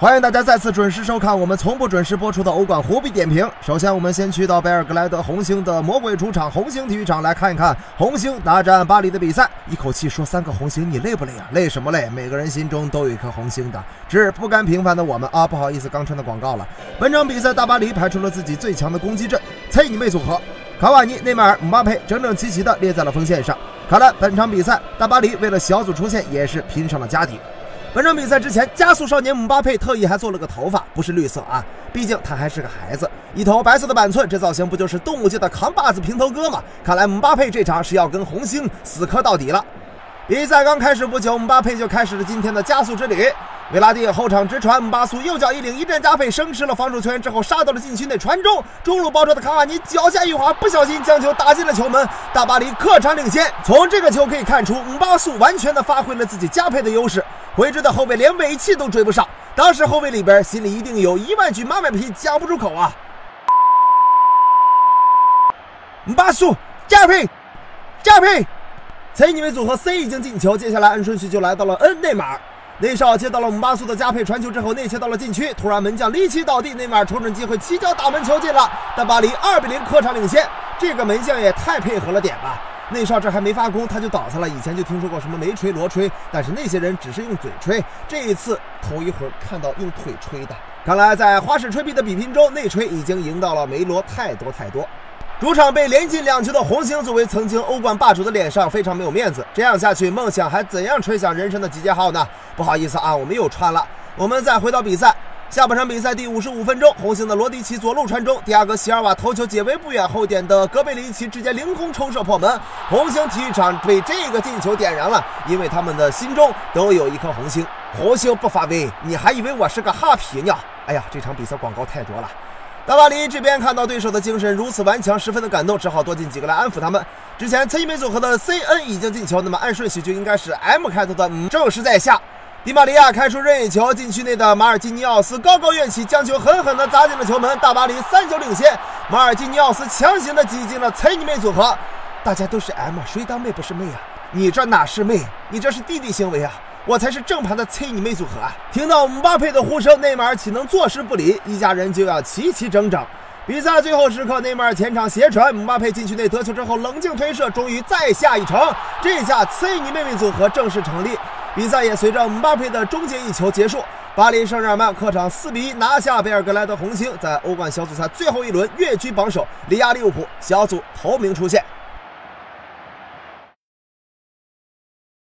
欢迎大家再次准时收看我们从不准时播出的欧冠虎比点评。首先，我们先去到贝尔格莱德红星的魔鬼主场红星体育场来看一看红星大战巴黎的比赛。一口气说三个红星，你累不累啊？累什么累？每个人心中都有一颗红星的，只是不甘平凡的我们啊！不好意思，刚穿的广告了。本场比赛，大巴黎排出了自己最强的攻击阵，猜你妹组合，卡瓦尼、内马尔、姆巴佩整整齐齐的列在了锋线上。看来本场比赛，大巴黎为了小组出线也是拼上了家底。本场比赛之前，加速少年姆巴佩特意还做了个头发，不是绿色啊，毕竟他还是个孩子。一头白色的板寸，这造型不就是动物界的扛把子平头哥吗？看来姆巴佩这场是要跟红星死磕到底了。比赛刚开始不久，姆巴佩就开始了今天的加速之旅。维拉蒂后场直传，姆巴苏右脚一领，一阵加配，生吃了防守球员之后杀到了禁区内传中，中路包抄的卡瓦尼脚下一滑，不小心将球打进了球门，大巴黎客场领先。从这个球可以看出，姆巴苏完全的发挥了自己加配的优势，回追的后卫连尾气都追不上，当时后卫里边心里一定有一万句妈卖批讲不出口啊！姆巴苏加配，加配，猜你们组合 C 已经进球，接下来按顺序就来到了 N 内马尔。内少接到了姆巴苏的加配传球之后，内切到了禁区，突然门将离奇倒地，内马尔瞅准机会起脚打门球进了，但巴黎二比零客场领先。这个门将也太配合了点吧！内少这还没发功他就倒下了。以前就听说过什么梅吹罗吹，但是那些人只是用嘴吹，这一次头一回看到用腿吹的。看来在花式吹臂的比拼中，内吹已经赢到了梅罗太多太多。主场被连进两球的红星，作为曾经欧冠霸主的脸上非常没有面子。这样下去，梦想还怎样吹响人生的集结号呢？不好意思啊，我们又穿了。我们再回到比赛，下半场比赛第五十五分钟，红星的罗迪奇左路传中，第二个席尔瓦头球解围不远后点的戈贝里奇直接凌空抽射破门。红星体育场被这个进球点燃了，因为他们的心中都有一颗红星。红星不发威，你还以为我是个哈皮呢？哎呀，这场比赛广告太多了。大巴黎这边看到对手的精神如此顽强，十分的感动，只好多进几个来安抚他们。之前崔一梅组合的 C N 已经进球，那么按顺序就应该是 M 开头的，嗯，正是在下。迪马利亚开出任意球，禁区内的马尔基尼奥斯高高跃起，将球狠狠地砸进了球门，大巴黎三球领先。马尔基尼奥斯强行的挤进了崔尼梅组合，大家都是 M，谁当妹不是妹啊？你这哪是妹？你这是弟弟行为啊！我才是正牌的催你妹组合啊！听到姆巴佩的呼声，内马尔岂能坐视不理？一家人就要齐齐整整。比赛最后时刻，内马尔前场斜传，姆巴佩禁区内得球之后冷静推射，终于再下一城。这下催你妹妹组合正式成立。比赛也随着姆巴佩的终结一球结束。巴黎圣日耳曼客场四比一拿下贝尔格莱德红星，在欧冠小组赛最后一轮跃居榜首，力压利物浦，小组头名出线。